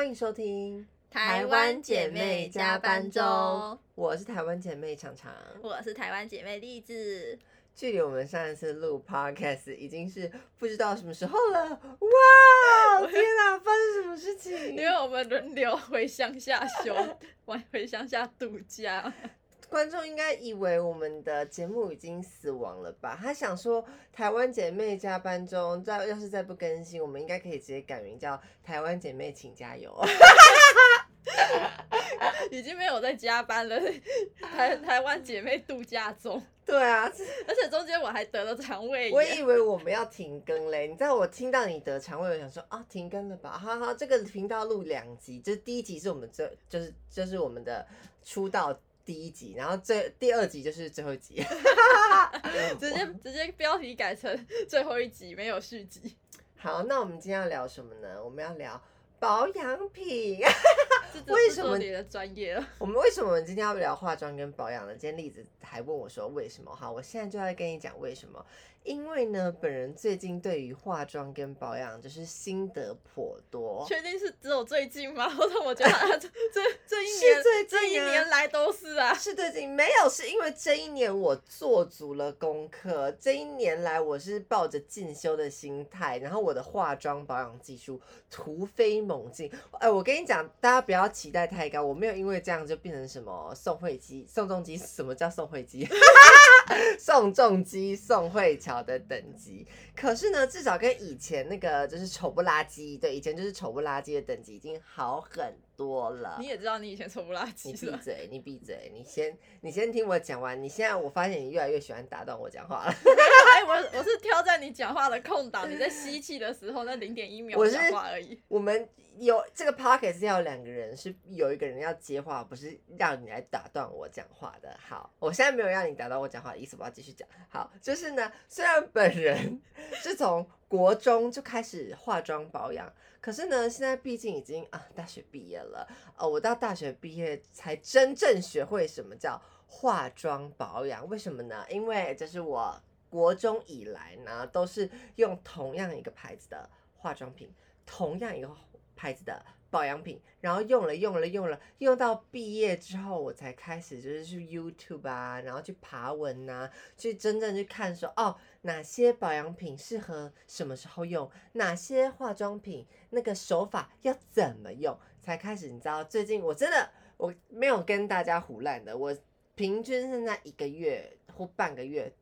欢迎收听台湾姐妹加班中，我是台湾姐妹常常，我是台湾姐妹栗子。距离我们上一次录 podcast 已经是不知道什么时候了。哇，天哪，发生什么事情？因为我们轮流回乡下休，回 回乡下度假。观众应该以为我们的节目已经死亡了吧？他想说台湾姐妹加班中，再要是再不更新，我们应该可以直接改名叫台湾姐妹请加油。已经没有在加班了，台台湾姐妹度假中。对啊，而且中间我还得了肠胃炎。我以为我们要停更嘞，你知道我听到你得肠胃，我想说啊，停更了吧？好好，这个频道录两集，就是第一集是我们这就是就是我们的出道。第一集，然后最第二集就是最后一集，直接 直接标题改成最后一集，没有续集。好，那我们今天要聊什么呢？我们要聊保养品。为什么你的专业了？我们为什么今天要聊化妆跟保养呢？今天例子还问我说为什么？好，我现在就要跟你讲为什么。因为呢，本人最近对于化妆跟保养就是心得颇多。确定是只有最近吗？我怎么觉得这这这一年这一年来都是啊，是最近没有，是因为这一年我做足了功课。这一年来我是抱着进修的心态，然后我的化妆保养技术突飞猛进。哎，我跟你讲，大家不要期待太高，我没有因为这样就变成什么宋慧基、宋仲基。什么叫宋慧基？宋仲基、宋慧乔的等级，可是呢，至少跟以前那个就是丑不拉几，对，以前就是丑不拉几的等级已经好很多了。你也知道你以前丑不拉几，你闭嘴，你闭嘴，你先你先听我讲完。你现在我发现你越来越喜欢打断我讲话了。哎，我我是挑在你讲话的空档，你在吸气的时候那零点一秒讲话而已。我们。有这个 p o c k e t 是要两个人，是有一个人要接话，不是让你来打断我讲话的。好，我现在没有让你打断我讲话的意思，我要继续讲。好，就是呢，虽然本人 是从国中就开始化妆保养，可是呢，现在毕竟已经啊大学毕业了，呃，我到大学毕业才真正学会什么叫化妆保养。为什么呢？因为这是我国中以来呢，都是用同样一个牌子的化妆品，同样一个。牌子的保养品，然后用了用了用了，用到毕业之后，我才开始就是去 YouTube 啊，然后去爬文呐，去真正去看说哦，哪些保养品适合什么时候用，哪些化妆品那个手法要怎么用，才开始。你知道，最近我真的我没有跟大家胡乱的，我平均现在一个月或半个月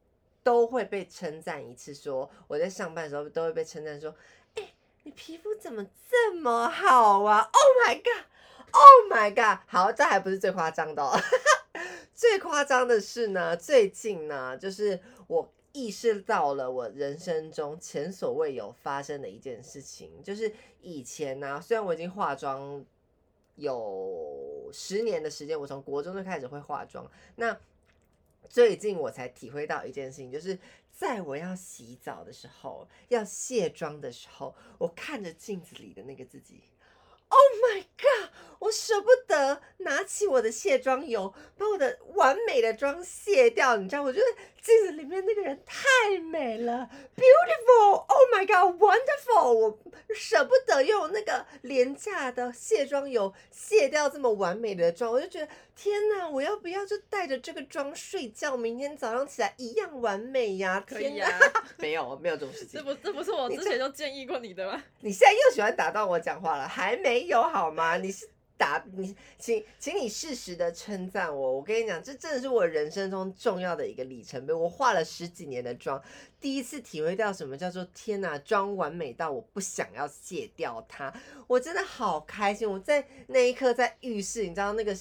都会被称赞一次，说我在上班的时候都会被称赞说。你皮肤怎么这么好啊？Oh my god！Oh my god！好，这还不是最夸张的，哦 最夸张的是呢，最近呢，就是我意识到了我人生中前所未有发生的一件事情，就是以前呢，虽然我已经化妆有十年的时间，我从国中就开始会化妆，那最近我才体会到一件事情，就是。在我要洗澡的时候，要卸妆的时候，我看着镜子里的那个自己，Oh my god！我舍不得拿起我的卸妆油，把我的完美的妆卸掉。你知道，我觉得镜子里面那个人太美了，beautiful！Oh my god，wonderful！我舍不得用那个廉价的卸妆油卸掉这么完美的妆，我就觉得天哪，我要不要就带着这个妆睡觉？明天早上起来一样完美呀！可以呀，没有，没有这种事 情。这不，这不是我之前就建议过你的吗？你现在又喜欢打断我讲话了？还没有好吗？你是。打你，请请你适时的称赞我。我跟你讲，这真的是我人生中重要的一个里程碑。我化了十几年的妆，第一次体会到什么叫做天哪，妆完美到我不想要卸掉它。我真的好开心。我在那一刻在浴室，你知道那个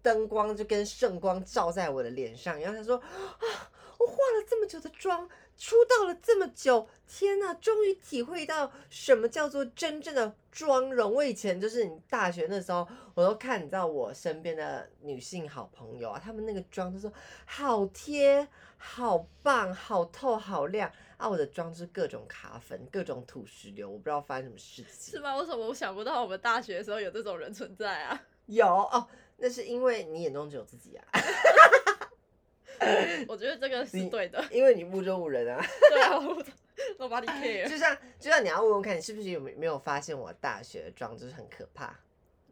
灯光就跟圣光照在我的脸上，然后他说啊，我化了这么久的妆。出道了这么久，天呐，终于体会到什么叫做真正的妆容。我以前就是你大学那时候，我都看你知道我身边的女性好朋友啊，她们那个妆都说好贴、好棒、好透、好亮啊。我的妆是各种卡粉、各种土石流，我不知道发生什么事情。是吗？为什么我想不到我们大学的时候有这种人存在啊？有哦，那是因为你眼中只有自己啊。我觉得这个是对的，因为你目中无人啊。对啊，Nobody care。就像就像你要问问看，你是不是有没没有发现我大学妆就是很可怕？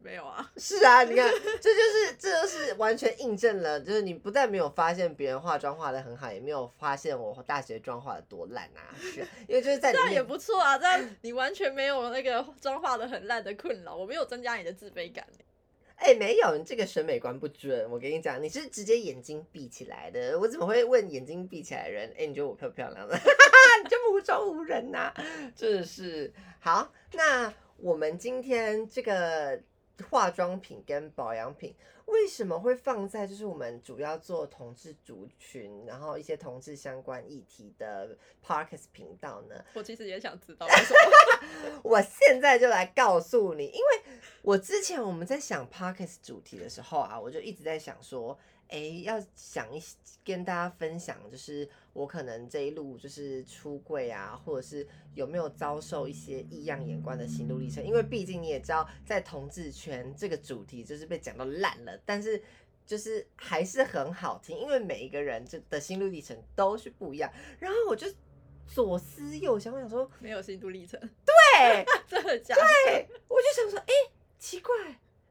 没有啊。是啊，你看，这就是这就是完全印证了，就是你不但没有发现别人化妆化的很好，也没有发现我大学妆化的多烂啊。是，因为就是在这样也不错啊，这样你完全没有那个妆化的很烂的困扰，我没有增加你的自卑感。哎，没有，你这个审美观不准。我跟你讲，你是直接眼睛闭起来的。我怎么会问眼睛闭起来的人？哎，你觉得我漂不漂亮？你就目中无人呐，真的是。好，那我们今天这个化妆品跟保养品。为什么会放在就是我们主要做同志族群，然后一些同志相关议题的 Parkes 频道呢？我其实也想知道为什么。我现在就来告诉你，因为我之前我们在想 Parkes 主题的时候啊，我就一直在想说。哎，要想一跟大家分享，就是我可能这一路就是出柜啊，或者是有没有遭受一些异样眼光的心路历程。因为毕竟你也知道，在同志圈这个主题就是被讲到烂了，但是就是还是很好听，因为每一个人就的心路历程都是不一样。然后我就左思右想，我想说没有心路历程，对，真的假的？对，我就想说，哎，奇怪，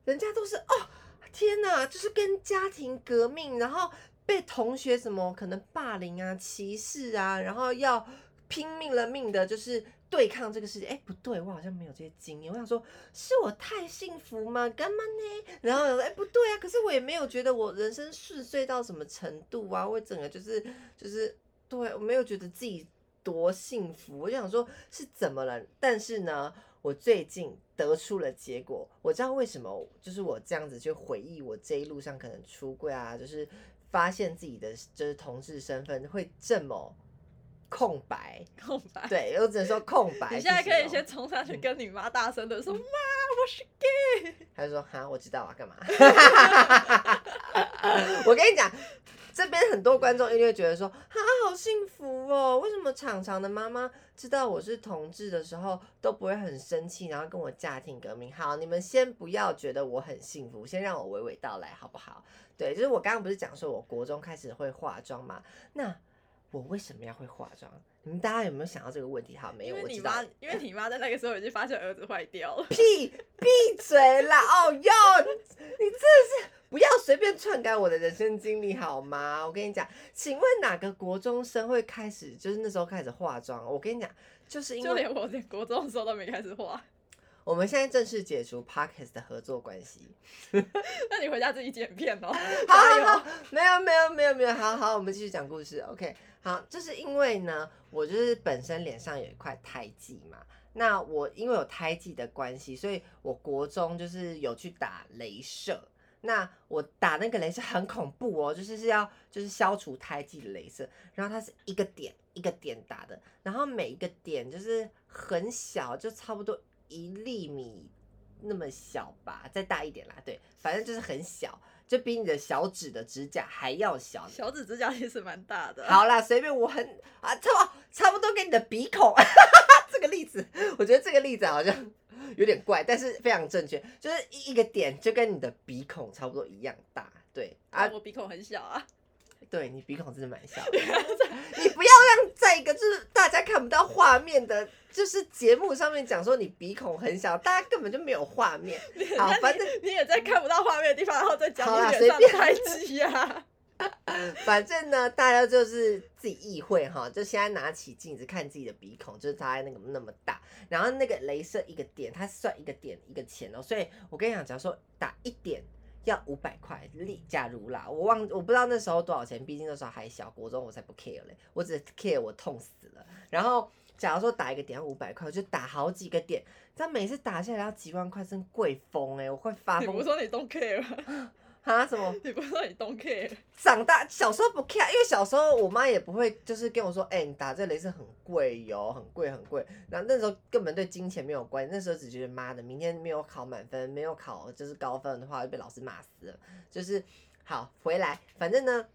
人家都是哦。天呐，就是跟家庭革命，然后被同学什么可能霸凌啊、歧视啊，然后要拼命了命的，就是对抗这个世界。哎，不对，我好像没有这些经验。我想说，是我太幸福吗？干嘛呢？然后哎，不对啊，可是我也没有觉得我人生顺遂到什么程度啊。我整个就是就是，对我没有觉得自己多幸福。我就想说，是怎么了？但是呢？我最近得出了结果，我知道为什么，就是我这样子去回忆我这一路上可能出柜啊，就是发现自己的就是同志身份会这么空白，空白，对，我只能说空白。你现在可以先冲上去跟你妈大声的说：“妈，我是 gay。”她就说：“哈，我知道啊，干嘛？” 我跟你讲。这边很多观众一定会觉得说，啊，好幸福哦！为什么常常的妈妈知道我是同志的时候都不会很生气，然后跟我家庭革命？好，你们先不要觉得我很幸福，先让我娓娓道来好不好？对，就是我刚刚不是讲说我国中开始会化妆嘛？那我为什么要会化妆？你们大家有没有想到这个问题？好，没有，我知道，因为你妈在那个时候已经发现儿子坏掉了。屁 闭嘴啦！哦哟，你真的是。不要随便篡改我的人生经历好吗？我跟你讲，请问哪个国中生会开始就是那时候开始化妆？我跟你讲，就是因为就连我连国中的时候都没开始化。我们现在正式解除 Parkes 的合作关系。那你回家自己剪片哦。好，好，没有，没有，没有，没有。好好，我们继续讲故事。OK，好，就是因为呢，我就是本身脸上有一块胎记嘛。那我因为有胎记的关系，所以我国中就是有去打镭射。那我打那个镭射很恐怖哦，就是是要就是消除胎记的镭射，然后它是一个点一个点打的，然后每一个点就是很小，就差不多一粒米那么小吧，再大一点啦，对，反正就是很小，就比你的小指的指甲还要小。小指指甲也是蛮大的。好啦，随便我很啊，差差不多跟你的鼻孔，这个例子，我觉得这个例子好像。有点怪，但是非常正确，就是一一个点就跟你的鼻孔差不多一样大，对。啊，我鼻孔很小啊，对你鼻孔真的蛮小的，你不要让在一个就是大家看不到画面的，就是节目上面讲说你鼻孔很小，大家根本就没有画面。好，反正你也在看不到画面的地方，然后再讲你脸上的胎记呀。反正呢，大家就是自己意会哈，就现在拿起镜子看自己的鼻孔，就是大概那个那么大，然后那个镭射一个点，它算一个点一个钱哦，所以我跟你讲，假如说打一点要五百块，例假如啦，我忘我不知道那时候多少钱，毕竟那时候还小，国中我才不 care 嘞，我只 care 我痛死了。然后假如说打一个点要五百块，我就打好几个点，这样每次打下来要几万块，真贵疯哎，我会发疯。我说你 don't care。啊什么？你不是说你 don't care？长大小时候不 care，因为小时候我妈也不会，就是跟我说，哎，你打这雷是很贵哟，很贵很贵。然后那时候根本对金钱没有关系，那时候只觉得妈的，明天没有考满分，没有考就是高分的话，就被老师骂死了。就是好回来，反正呢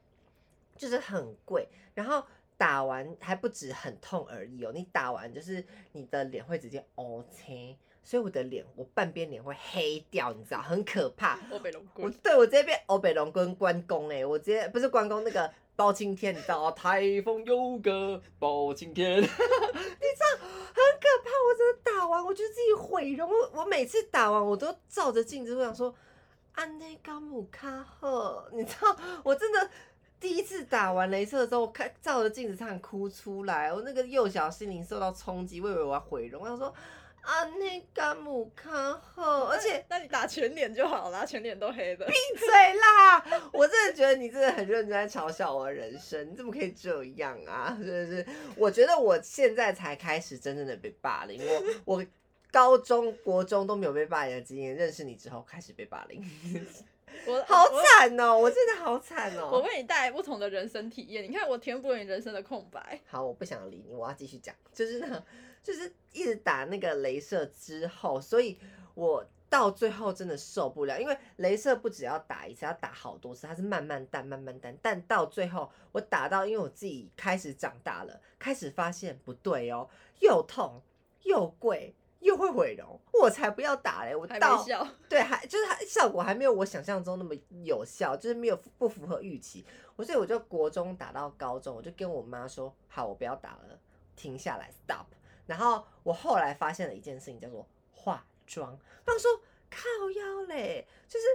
就是很贵，然后打完还不止很痛而已哦，你打完就是你的脸会直接凹青。所以我的脸，我半边脸会黑掉，你知道，很可怕。欧北龙我对我直接变欧北龙跟关公哎，我直接不是关公那个包青天你知道台风有个包青天，你知道很可怕。我真的打完，我觉得自己毁容。我我每次打完，我都照着镜子，我想说安内高姆卡赫，你知道，我真的第一次打完镭射的时候，我看照着镜子差点哭出来。我那个幼小心灵受到冲击，我以为我要毁容。我想说。啊，那甘姆卡赫，而且那你打全脸就好了，全脸都黑的。闭嘴啦！我真的觉得你真的很认真在嘲笑我的人生，你怎么可以这样啊？真的是，我觉得我现在才开始真正的被霸凌。我我高中国中都没有被霸凌的经验，认识你之后开始被霸凌。我好惨哦！我真的好惨哦！我为你带来不同的人生体验，你看我填补了你人生的空白。好，我不想理你，我要继续讲，就是呢。就是一直打那个镭射之后，所以我到最后真的受不了，因为镭射不只要打一次，要打好多次，它是慢慢淡、慢慢淡，但到最后我打到，因为我自己开始长大了，开始发现不对哦，又痛又贵又会毁容，我才不要打嘞！我到对，还就是它效果还没有我想象中那么有效，就是没有不符合预期。我所以我就国中打到高中，我就跟我妈说，好，我不要打了，停下来，stop。然后我后来发现了一件事情，叫做化妆。方说靠腰嘞，就是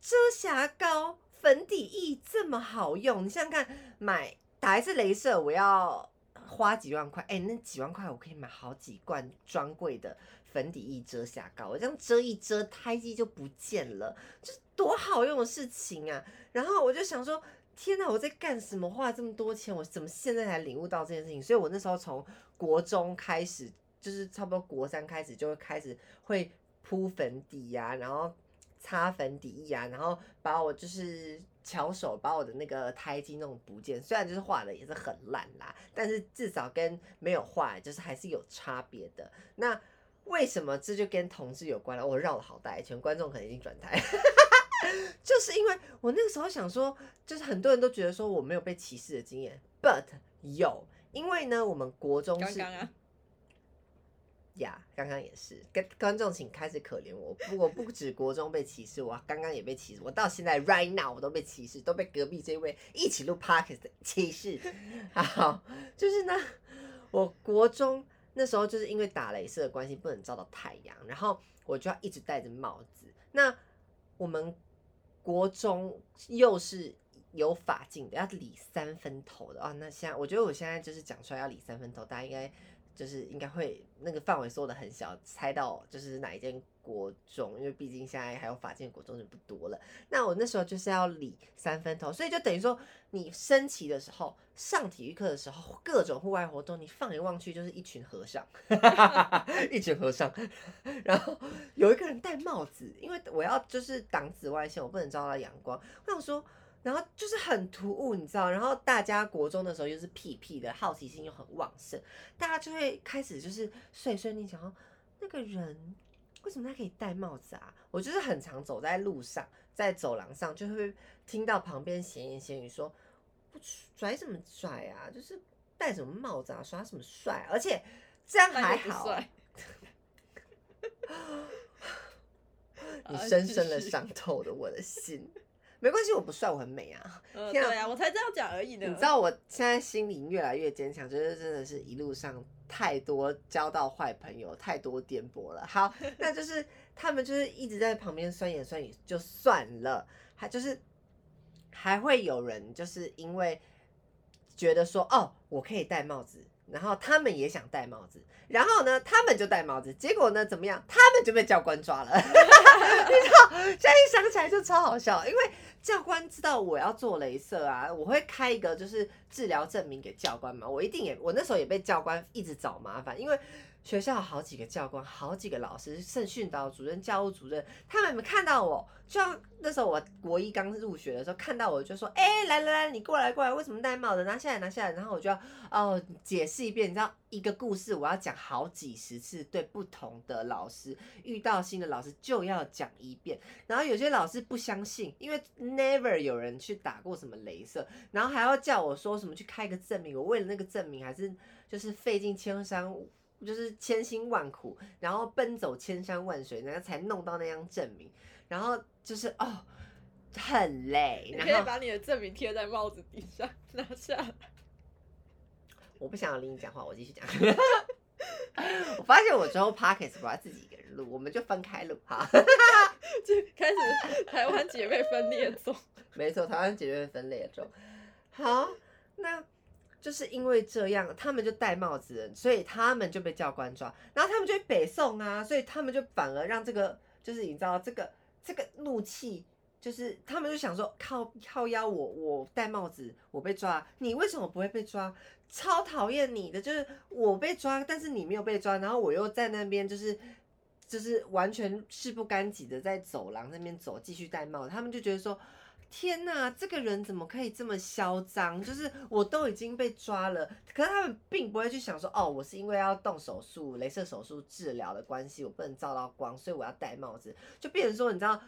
遮瑕膏、粉底液这么好用。你想想看，买打一次镭射，我要花几万块。哎，那几万块我可以买好几罐专柜的粉底液、遮瑕膏，我这样遮一遮，胎记就不见了，这多好用的事情啊！然后我就想说。天哪！我在干什么？花这么多钱，我怎么现在才领悟到这件事情？所以我那时候从国中开始，就是差不多国三开始，就会开始会铺粉底呀，然后擦粉底液啊，然后把我就是巧手把我的那个胎记弄不见。虽然就是画的也是很烂啦，但是至少跟没有画就是还是有差别的。那为什么这就跟同志有关了？我绕了好大一圈，观众可能已经转台。就是因为我那个时候想说，就是很多人都觉得说我没有被歧视的经验，but 有，因为呢，我们国中是呀，刚刚也是，跟观众请开始可怜我，不过不止国中被歧视，我刚刚也被歧视，我到现在 right now 我都被歧视，都被隔壁这位一起录 podcast 歧视。好，就是呢，我国中那时候就是因为打镭射的关系，不能照到太阳，然后我就要一直戴着帽子。那我们。国中又是有法镜的，要理三分头的啊！那现在我觉得我现在就是讲出来要理三分头，大家应该就是应该会那个范围缩的很小，猜到就是哪一间国中，因为毕竟现在还有法建国中就不多了。那我那时候就是要理三分头，所以就等于说你升旗的时候，上体育课的时候，各种户外活动，你放眼望去就是一群和尚，一群和尚，然后有一个人戴帽子，因为我要就是挡紫外线，我不能照到阳光。我想说，然后就是很突兀，你知道？然后大家国中的时候又是屁屁的，好奇心又很旺盛，大家就会开始就是碎碎念，想要那个人。为什么他可以戴帽子啊？我就是很常走在路上，在走廊上，就会听到旁边闲言闲语说：“不拽什么拽啊？就是戴什么帽子啊？耍什么帅？而且这样还好。你深深的伤透了我的心。没关系，我不帅，我很美啊！对啊，我才这样讲而已呢。你知道我现在心里越来越坚强，就是真的是一路上太多交到坏朋友，太多颠簸了。好，那就是他们就是一直在旁边酸言酸语，就算了，还就是还会有人就是因为觉得说哦，我可以戴帽子。然后他们也想戴帽子，然后呢，他们就戴帽子，结果呢，怎么样？他们就被教官抓了。你知道，现在一想起来就超好笑，因为教官知道我要做镭射啊，我会开一个就是治疗证明给教官嘛，我一定也，我那时候也被教官一直找麻烦，因为。学校好几个教官，好几个老师，甚训导主任、教务主任，他们没看到我，就像那时候我国一刚入学的时候，看到我就说：“哎，来来来，你过来过来，为什么戴帽子？拿下来拿下来。”然后我就要哦解释一遍，你知道一个故事我要讲好几十次，对不同的老师，遇到新的老师就要讲一遍。然后有些老师不相信，因为 never 有人去打过什么镭射，然后还要叫我说什么去开个证明。我为了那个证明，还是就是费尽千山。就是千辛万苦，然后奔走千山万水，然后才弄到那张证明。然后就是哦，很累。你可以把你的证明贴在帽子底下拿下来。我不想要理你讲话，我继续讲。我发现我之后 Pockets 不要自己一个人录，我们就分开录哈。就开始台湾姐妹分裂中。没错，台湾姐妹分裂中。好，那就是因为这样，他们就戴帽子，所以他们就被教官抓，然后他们就北宋啊，所以他们就反而让这个，就是你知道这个这个怒气。就是他们就想说靠靠压我我戴帽子我被抓你为什么不会被抓超讨厌你的就是我被抓但是你没有被抓然后我又在那边就是就是完全事不干己的在走廊那边走继续戴帽子他们就觉得说天哪这个人怎么可以这么嚣张就是我都已经被抓了可是他们并不会去想说哦我是因为要动手术镭射手术治疗的关系我不能照到光所以我要戴帽子就变成说你知道。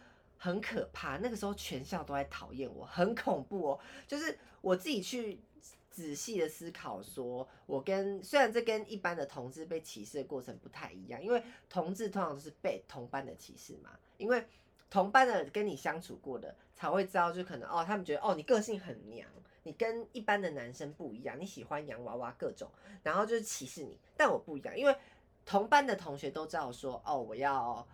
很可怕，那个时候全校都在讨厌我，很恐怖哦。就是我自己去仔细的思考，说我跟虽然这跟一般的同志被歧视的过程不太一样，因为同志通常都是被同班的歧视嘛，因为同班的跟你相处过的才会知道，就可能哦，他们觉得哦你个性很娘，你跟一般的男生不一样，你喜欢洋娃娃各种，然后就是歧视你。但我不一样，因为同班的同学都知道说哦我要。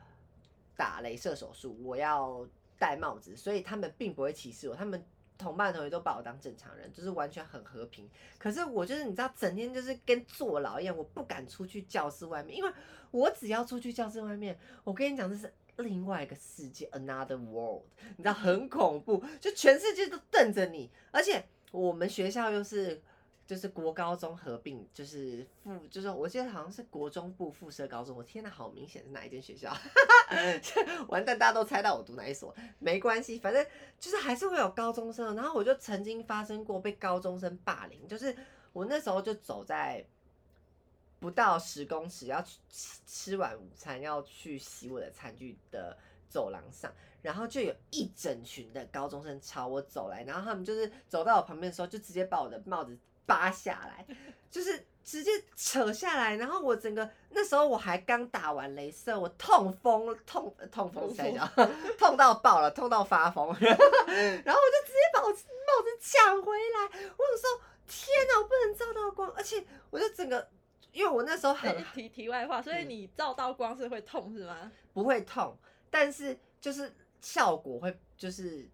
打镭射手术，我要戴帽子，所以他们并不会歧视我。他们同班同学都把我当正常人，就是完全很和平。可是我就是你知道，整天就是跟坐牢一样，我不敢出去教室外面，因为我只要出去教室外面，我跟你讲，这是另外一个世界，another world，你知道很恐怖，就全世界都瞪着你，而且我们学校又是。就是国高中合并，就是附，就是我记得好像是国中部附设高中。我天呐，好明显是哪一间学校？哈哈完蛋，大家都猜到我读哪一所，没关系，反正就是还是会有高中生。然后我就曾经发生过被高中生霸凌，就是我那时候就走在不到十公尺要去吃吃完午餐要去洗我的餐具的走廊上，然后就有一整群的高中生朝我走来，然后他们就是走到我旁边的时候，就直接把我的帽子。扒下来，就是直接扯下来，然后我整个那时候我还刚打完镭射，我痛风，痛痛风在叫，痛到爆了，痛到发疯，然后我就直接把我帽子抢回来，我有说天哪，我不能照到光，而且我就整个，因为我那时候很题题外话，所以你照到光是会痛是吗？不会痛，但是就是效果会就是。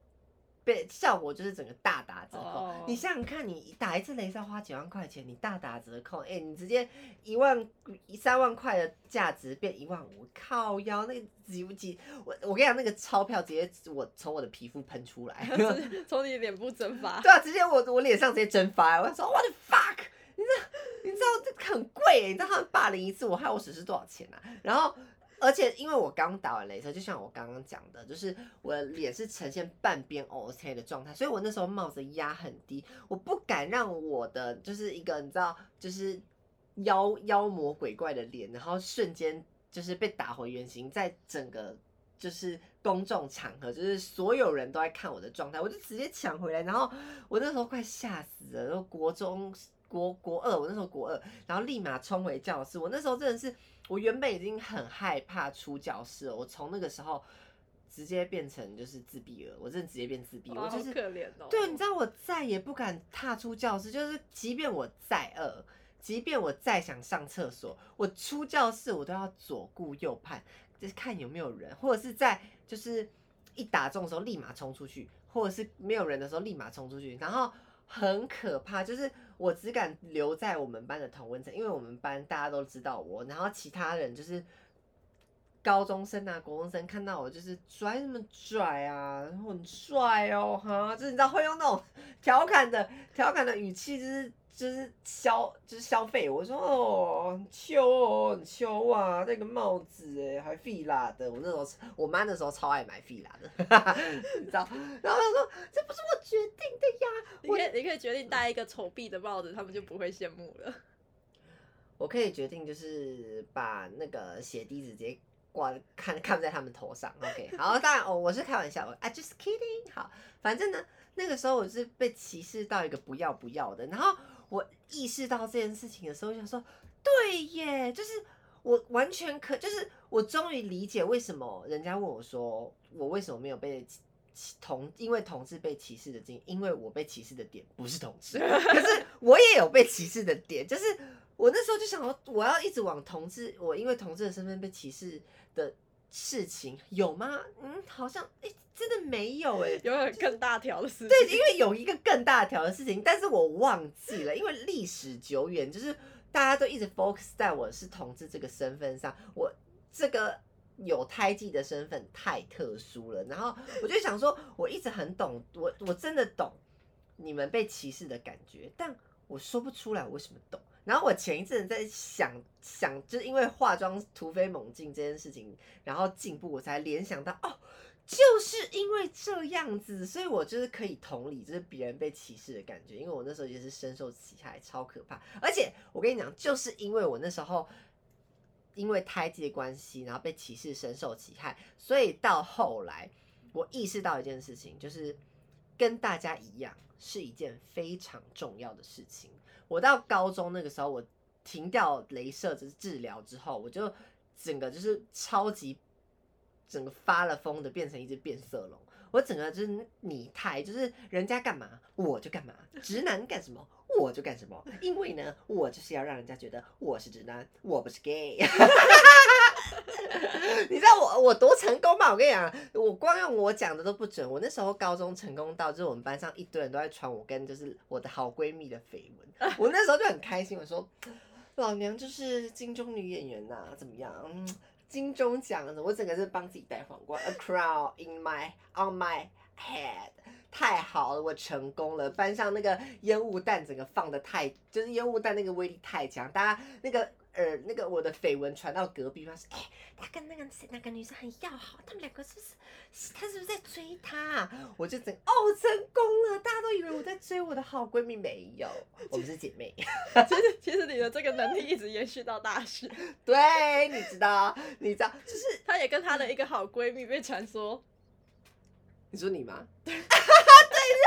被效果就是整个大打折扣。你想想看，你打一次镭射花几万块钱，你大打折扣，哎，你直接一万一三万块的价值变一万五，靠腰那几不几？我我跟你讲，那个钞票直接我从我的皮肤喷出来，从你脸部蒸发。对啊，直接我我脸上直接蒸发。我说 What the fuck？你知道 你知道这很贵，你知道他们霸凌一次我害我损失多少钱啊？然后。而且因为我刚打完镭射，就像我刚刚讲的，就是我的脸是呈现半边 OK 的状态，所以我那时候帽子压很低，我不敢让我的就是一个你知道，就是妖妖魔鬼怪的脸，然后瞬间就是被打回原形，在整个就是公众场合，就是所有人都在看我的状态，我就直接抢回来，然后我那时候快吓死了，然后国中国国二，我那时候国二，然后立马冲回教室，我那时候真的是。我原本已经很害怕出教室了，我从那个时候直接变成就是自闭了，我真的直接变自闭，我就是可怜哦。对，你知道我再也不敢踏出教室，就是即便我再饿，即便我再想上厕所，我出教室我都要左顾右盼，就是看有没有人，或者是在就是一打中的时候立马冲出去，或者是没有人的时候立马冲出去，然后很可怕，就是。我只敢留在我们班的同温层，因为我们班大家都知道我，然后其他人就是高中生啊、国中生看到我就是拽什么拽啊，很帅哦，哈，就是你知道会用那种调侃的调侃的语气，就是。就是消就是消费，我说哦，很秋哦，很秋啊，那个帽子哎，还费拉的。我那时候我妈那时候超爱买费拉的，你知道？然后她说这不是我决定的呀，你可以你可以决定戴一个丑币的帽子，他们就不会羡慕了。我可以决定就是把那个血滴子直接挂看看在他们头上。OK，好，当然哦，我是开玩笑，I just kidding。好，反正呢，那个时候我是被歧视到一个不要不要的，然后。我意识到这件事情的时候，我想说，对耶，就是我完全可，就是我终于理解为什么人家问我说，我为什么没有被同因为同志被歧视的经，因为我被歧视的点不是同志，可是我也有被歧视的点，就是我那时候就想说，我要一直往同志，我因为同志的身份被歧视的事情有吗？嗯，好像哎、真的没有哎、有很更大条的事情。对，因为有一个更大条的事情，但是我忘记了，因为历史久远，就是大家都一直 focus 在我是同志这个身份上，我这个有胎记的身份太特殊了，然后我就想说，我一直很懂，我我真的懂你们被歧视的感觉，但我说不出来我为什么懂。然后我前一阵在想想，就是因为化妆突飞猛进这件事情，然后进步，我才联想到哦，就是因为这样子，所以我就是可以同理，就是别人被歧视的感觉，因为我那时候也是深受其害，超可怕。而且我跟你讲，就是因为我那时候因为胎记的关系，然后被歧视，深受其害，所以到后来我意识到一件事情，就是跟大家一样，是一件非常重要的事情。我到高中那个时候，我停掉镭射就是治疗之后，我就整个就是超级整个发了疯的变成一只变色龙。我整个就是拟态，就是人家干嘛我就干嘛，直男干什么我就干什么，因为呢，我就是要让人家觉得我是直男，我不是 gay。你知道我我多成功吗？我跟你讲，我光用我讲的都不准。我那时候高中成功到，就是我们班上一堆人都在传我跟就是我的好闺蜜的绯闻。我那时候就很开心，我说老娘就是金钟女演员呐、怎么样？嗯，金钟奖，我整个是帮自己戴皇冠，a crown in my on my head。太好了，我成功了！班上那个烟雾弹整个放的太，就是烟雾弹那个威力太强，大家那个呃那个我的绯闻传到隔壁，他说：“哎、他跟那个谁那个女生很要好，他们两个是不是？他是不是在追她？”我就整哦成功了，大家都以为我在追我的好闺蜜，没有，我们是姐妹。其实其实你的这个能力一直延续到大学。对，你知道，你知道，就是她也跟她的一个好闺蜜被传说，你说你吗？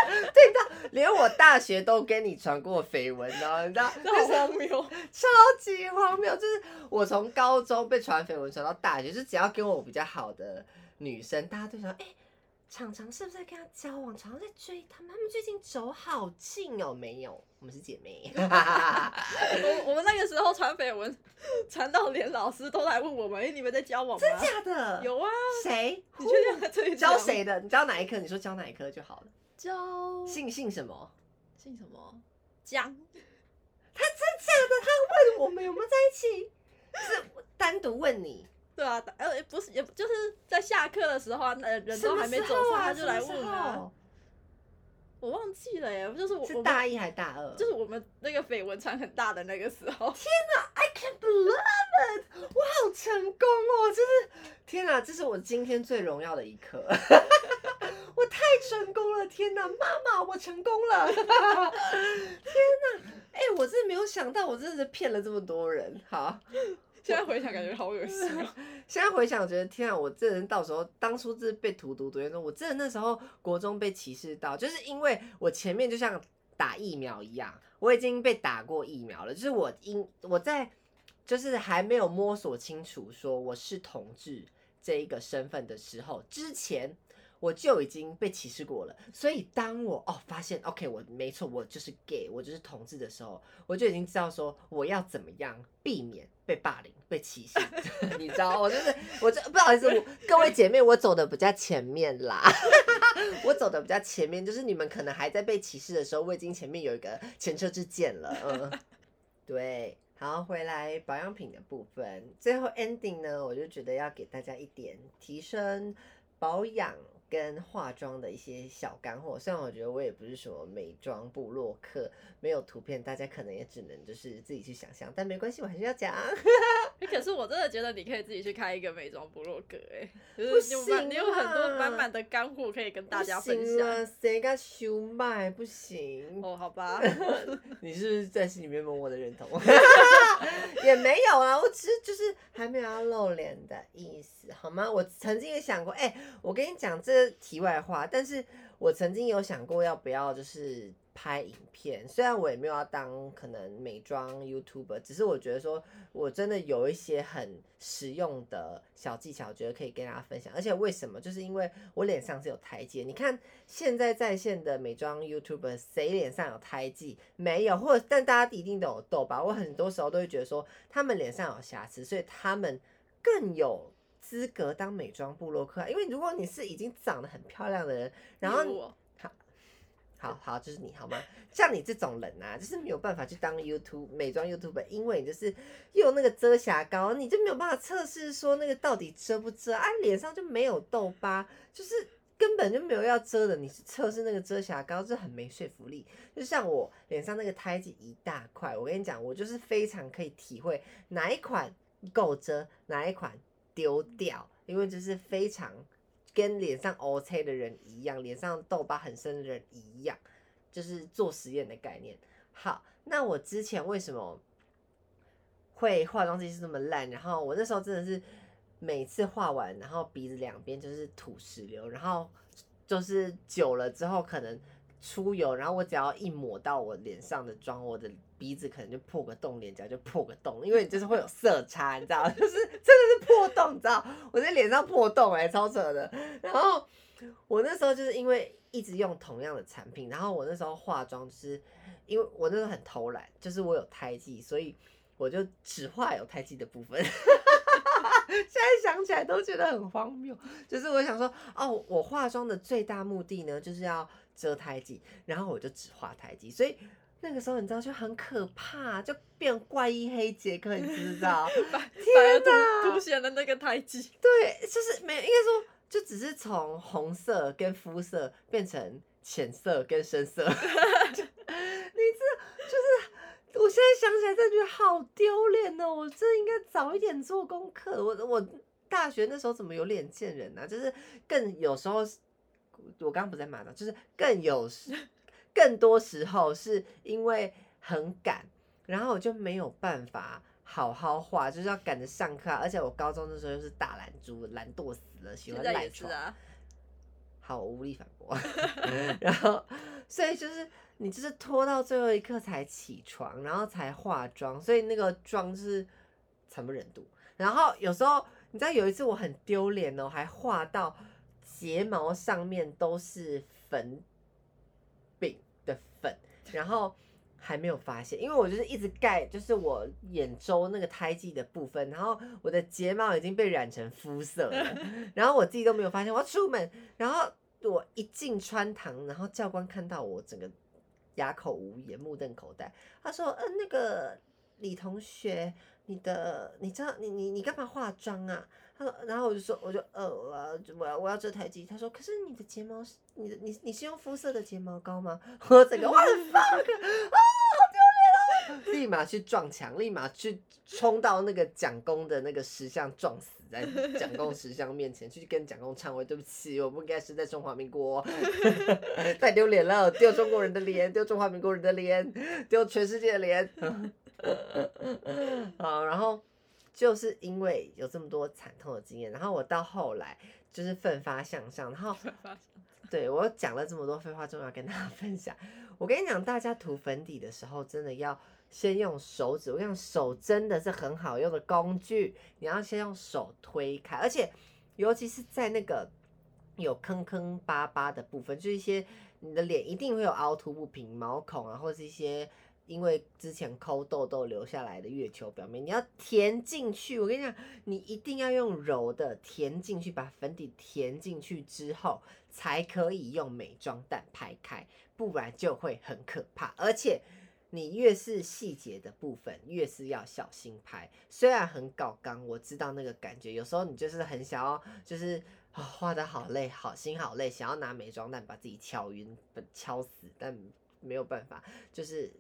对，对，你知道，连我大学都跟你传过绯闻哦，你知道，这好荒谬。超级荒谬，就是我从高中被传绯闻传到大学，就只要跟我比较好的女生，大家都说，哎、常常是不是在跟他交往？常常在追他们，他们最近走好近哦。没有，我们是姐妹。我我们那个时候传绯闻，传到连老师都来问我们：“哎、你们在交往吗？”真假的？有啊，谁？你确定在这里教谁的？你教哪一科？你说教哪一科就好了。教姓姓什么？姓什么？江他真假的？他问我们有没有在一起？是单独问你？对啊，呃，不是，也就是在下课的时候啊，呃，人都还没走他就来问什么时啊。我忘记了耶，就是我是大一还是大二？就是我们那个绯闻传很大的那个时候。I can't believe it！我好成功哦，就是天哪，这是我今天最荣耀的一刻。我太成功了，天哪，妈妈，我成功了！天哪，哎、我真的没有想到，我真的是骗了这么多人。好，现在回想感觉好恶心哦。现在回想，我觉得天啊，我这人到时候当初是被荼毒毒严重，我真的那时候国中被歧视到，就是因为我前面就像打疫苗一样，我已经被打过疫苗了，就是我因我在就是还没有摸索清楚说我是同志这一个身份的时候，之前。我就已经被歧视过了，所以当我哦发现 OK 我没错，我就是 gay，我就是同志的时候，我就已经知道说我要怎么样避免被霸凌、被歧视，你知道，我就是我这不好意思，我各位姐妹，我走的比较前面啦，我走的比较前面，就是你们可能还在被歧视的时候，我已经前面有一个前车之鉴了，嗯，对。好，回来保养品的部分，最后 ending 呢，我就觉得要给大家一点提升保养跟化妆的一些小干货。虽然我觉得我也不是什么美妆部落客，没有图片，大家可能也只能就是自己去想象，但没关系，我还是要讲。欸可是我真的觉得你可以自己去开一个美妆部落格，哎，就不是你有满行你有很多啊满满的干货可以跟大家分享。谁敢修麦？不行。哦，好吧，你是不是在心里面默默的认同？也没有啊，我只是就是还没有要露脸的意思，好吗？我曾经也想过，哎、我跟你讲这题外话，但是我曾经有想过要不要就是拍影片，虽然我也没有要当可能美妆 YouTuber，只是我觉得说我真的有一些很实用的小技巧，觉得可以跟大家分享。而且为什么？就是因为我脸上是有胎记。你看现在在线的美妆 YouTuber，谁脸上有胎记？没有，或者但大家一定都有痘吧。我很多时候都会觉得说他们脸上有瑕疵，所以他们更有资格当美妆部落客。因为如果你是已经长得很漂亮的人，然后好好好，就是你好吗？像你这种人啊，就是没有办法去当 YouTube 美妆 YouTuber，因为你就是用那个遮瑕膏，你就没有办法测试说那个到底遮不遮啊，脸上就没有痘疤，就是根本就没有要遮的。你是测试那个遮瑕膏，这很没说服力。就像我脸上那个胎记一大块，我跟你讲，我就是非常可以体会哪一款够遮，哪一款丢掉，因为就是非常。跟脸上 OK 的人一样，脸上痘疤很深的人一样，就是做实验的概念。好，那我之前为什么会化妆技术这么烂？然后我那时候真的是每次画完，然后鼻子两边就是土石流，然后就是久了之后可能出油，然后我只要一抹到我脸上的妆，我的鼻子可能就破个洞，脸颊就破个洞，因为你就是会有色差，你知道，就是真的是破洞，你知道，我在脸上破洞哎、超扯的。然后我那时候就是因为一直用同样的产品，然后我那时候化妆是因为我那时候很偷懒，就是我有胎记，所以我就只画有胎记的部分。现在想起来都觉得很荒谬，就是我想说，哦，我化妆的最大目的呢，就是要遮胎记，然后我就只画胎记，所以那个时候你知道就很可怕，就变怪异黑杰克，你知道？天凸哪凸显了那个胎记。对，就是没应该说，就只是从红色跟肤色变成浅色跟深色，你这就是。我现在想起来，真的觉得好丢脸哦！我真的应该早一点做功课。我我大学那时候怎么有脸见人啊？就是更有时候，我刚刚不在骂他，就是更有时更多时候是因为很赶，然后我就没有办法好好画，就是要赶着上课啊、而且我高中的时候又是大懒猪，懒惰死了，喜欢赖床。啊，好，我无力反驳。然后，所以就是你就是拖到最后一刻才起床，然后才化妆，所以那个妆就是惨不忍睹。然后有时候你知道有一次我很丢脸哦，还画到睫毛上面都是粉，然后。还没有发现，因为我就是一直盖，就是我眼周那个胎记的部分，然后我的睫毛已经被染成肤色了，然后我自己都没有发现。我要出门，然后我一进穿堂，然后教官看到我整个哑口无言、目瞪口呆。他说：“嗯、那个李同学，你的你知道你你你干嘛化妆啊？”他说，然后我就说，我就呃，我要我要我要这台机。他说，可是你的睫毛是你的你你是用肤色的睫毛膏吗？我整个我的 fuck 啊，好丢脸哦！立马去撞墙，立马去冲到那个蒋公的那个石像，撞死在蒋公石像面前，去跟蒋公忏悔，对不起，我不应该是在中华民国，太丢脸了，丢中国人的脸，丢中华民国人的脸，丢全世界的脸。好，然后。就是因为有这么多惨痛的经验，然后我到后来就是奋发向上，然后对我讲了这么多废话，终于要跟大家 分享。我跟你讲，大家涂粉底的时候，真的要先用手指。我跟你讲，手真的是很好用的工具，你要先用手推开，而且尤其是在那个有坑坑巴巴的部分，就是一些你的脸一定会有凹凸不平、毛孔啊，或者是一些。因为之前抠痘痘留下来的月球表面，你要填进去。我跟你讲，你一定要用揉的填进去，把粉底填进去之后，才可以用美妆蛋拍开，不然就会很可怕。而且你越是细节的部分，越是要小心拍。虽然很搞刚，我知道那个感觉，有时候你就是很想要，就是啊、画的好累，好心好累，想要拿美妆蛋把自己敲晕、敲死，但没有办法，就是。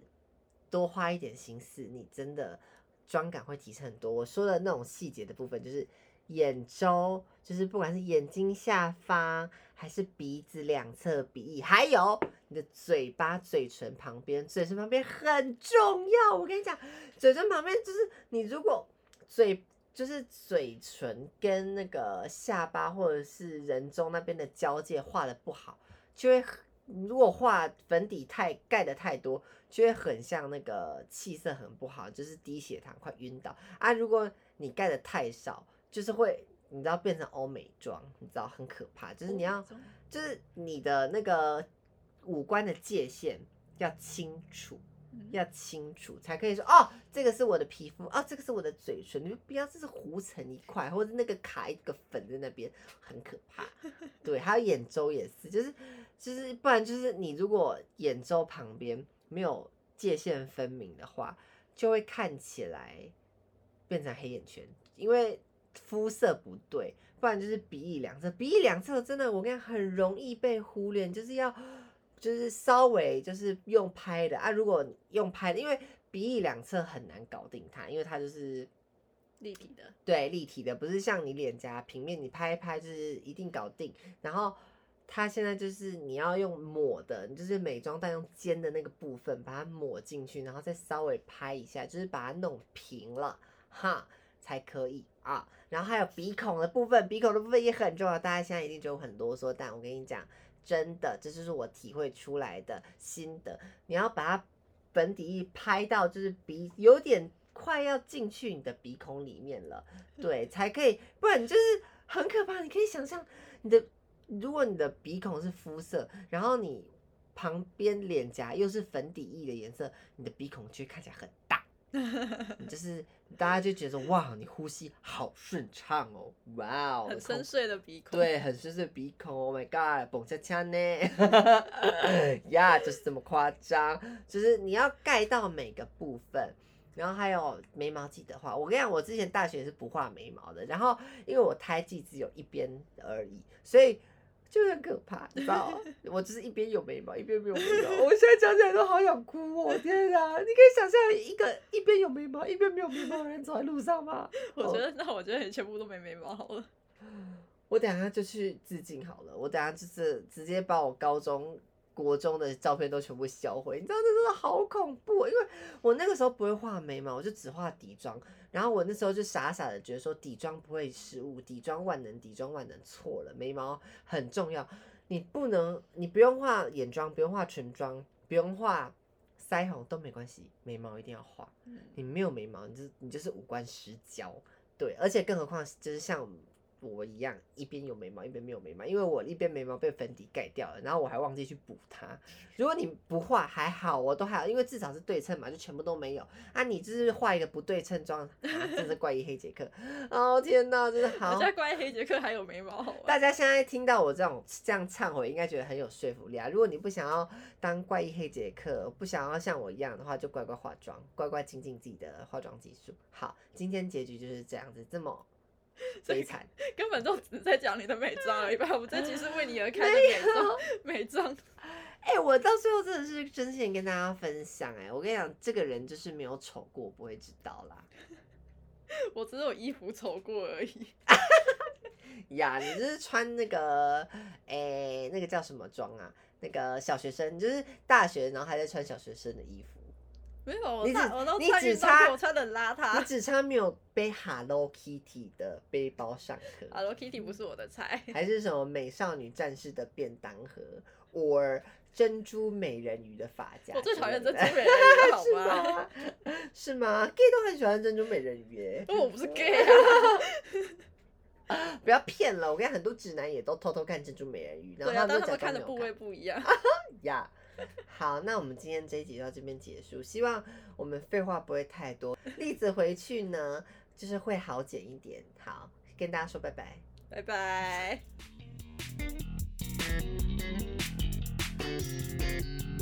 多花一点心思，你真的妆感会提升很多。我说的那种细节的部分，就是眼周，就是不管是眼睛下方，还是鼻子两侧鼻翼，还有你的嘴巴、嘴唇旁边，嘴唇旁边很重要。我跟你讲，嘴唇旁边就是你如果嘴就是嘴唇跟那个下巴或者是人中那边的交界画的不好，就会如果画粉底太盖的太多，就会很像那个气色很不好，就是低血糖快晕倒啊。如果你盖的太少，就是会你知道变成欧美妆，你知道很可怕，就是你要就是你的那个五官的界限要清楚。要清楚才可以说哦，这个是我的皮肤哦，这个是我的嘴唇，你就不要就是糊成一块，或者那个卡一个粉在那边，很可怕。对，还有眼周也是，就是就是不然就是你如果眼周旁边没有界限分明的话，就会看起来变成黑眼圈，因为肤色不对。不然就是鼻翼两侧，鼻翼两侧真的我跟你讲很容易被忽略，就是要。就是稍微就是用拍的啊，如果用拍的，因为鼻翼两侧很难搞定它，因为它就是立体的，对，立体的，不是像你脸颊平面，你拍一拍就是一定搞定。然后它现在就是你要用抹的，你就是美妆蛋用尖的那个部分把它抹进去，然后再稍微拍一下，就是把它弄平了哈才可以啊。然后还有鼻孔的部分，鼻孔的部分也很重要，大家现在一定就很啰嗦，但我跟你讲。真的，这就是我体会出来的心得。你要把它粉底液拍到，就是鼻有点快要进去你的鼻孔里面了，对，才可以。不然你就是很可怕。你可以想象，你的如果你的鼻孔是肤色，然后你旁边脸颊又是粉底液的颜色，你的鼻孔就会看起来很大。就是大家就觉得哇，你呼吸好顺畅哦，哇哦，很深邃的鼻孔，对，很深邃鼻孔，Oh my god，蹦恰恰呢，呀，就是这么夸张，就是你要盖到每个部分，然后还有眉毛记得画。我跟你讲，我之前大学是不画眉毛的，然后因为我胎记只有一边而已，所以。就很可怕，你知道 我就是一边有眉毛，一边没有眉毛。我现在讲起来都好想哭哦！天哪，你可以想象一个一边有眉毛，一边没有眉毛的人走在路上吗？我觉得，那我觉得你全部都没眉毛好了。我等下就去致敬好了。我等下就是直接把我高中。国中的照片都全部销毁，你知道这真的好恐怖。因为我那个时候不会画眉毛，我就只画底妆。然后我那时候就傻傻的觉得说底妆不会失误，底妆万能，底妆万能。错了，眉毛很重要。你不能，你不用画眼妆，不用画唇妆，不用画腮红都没关系，眉毛一定要画。你没有眉毛，你就你就是五官失焦。对，而且更何况就是像。我一样，一边有眉毛，一边没有眉毛，因为我一边眉毛被粉底盖掉了，然后我还忘记去补它。如果你不画还好，我都还好，因为至少是对称嘛，就全部都没有。啊，你就是画一个不对称妆，啊真是怪异黑杰克。哦天哪，真的好。怪异黑杰克还有眉毛。大家现在听到我这种这样忏悔，应该觉得很有说服力啊。如果你不想要当怪异黑杰克，不想要像我一样的话，就乖乖化妆，乖乖精进自己的化妆技术。好，今天结局就是这样子，这么。悲惨，根本就只在讲你的美妆而已吧？我这集是为你而开的美妆，美妆。哎，我到最后真的是真心跟大家分享，哎，我跟你讲，这个人就是没有丑过，不会知道啦。我只有衣服丑过而已。呀，你就是穿那个，哎，那个叫什么妆啊？那个小学生，就是大学，然后还在穿小学生的衣服。没有，我穿我都你只差我穿的邋遢。你只差没有背 Hello Kitty 的背包上课。Hello Kitty 不是我的菜。还是什么美少女战士的便当盒，or 珍珠美人鱼的发夹。我最讨厌珍珠美人鱼，好 吗？是吗？Gay 都很喜欢珍珠美人鱼耶。因为我不是 Gay 啊。不要骗了，我跟很多直男也都偷偷看珍珠美人鱼，然后他们看的部位不一样。呀。好，那我们今天这一集到这边结束。希望我们废话不会太多，栗子回去呢，就是会好剪一点。好，跟大家说拜拜，拜拜。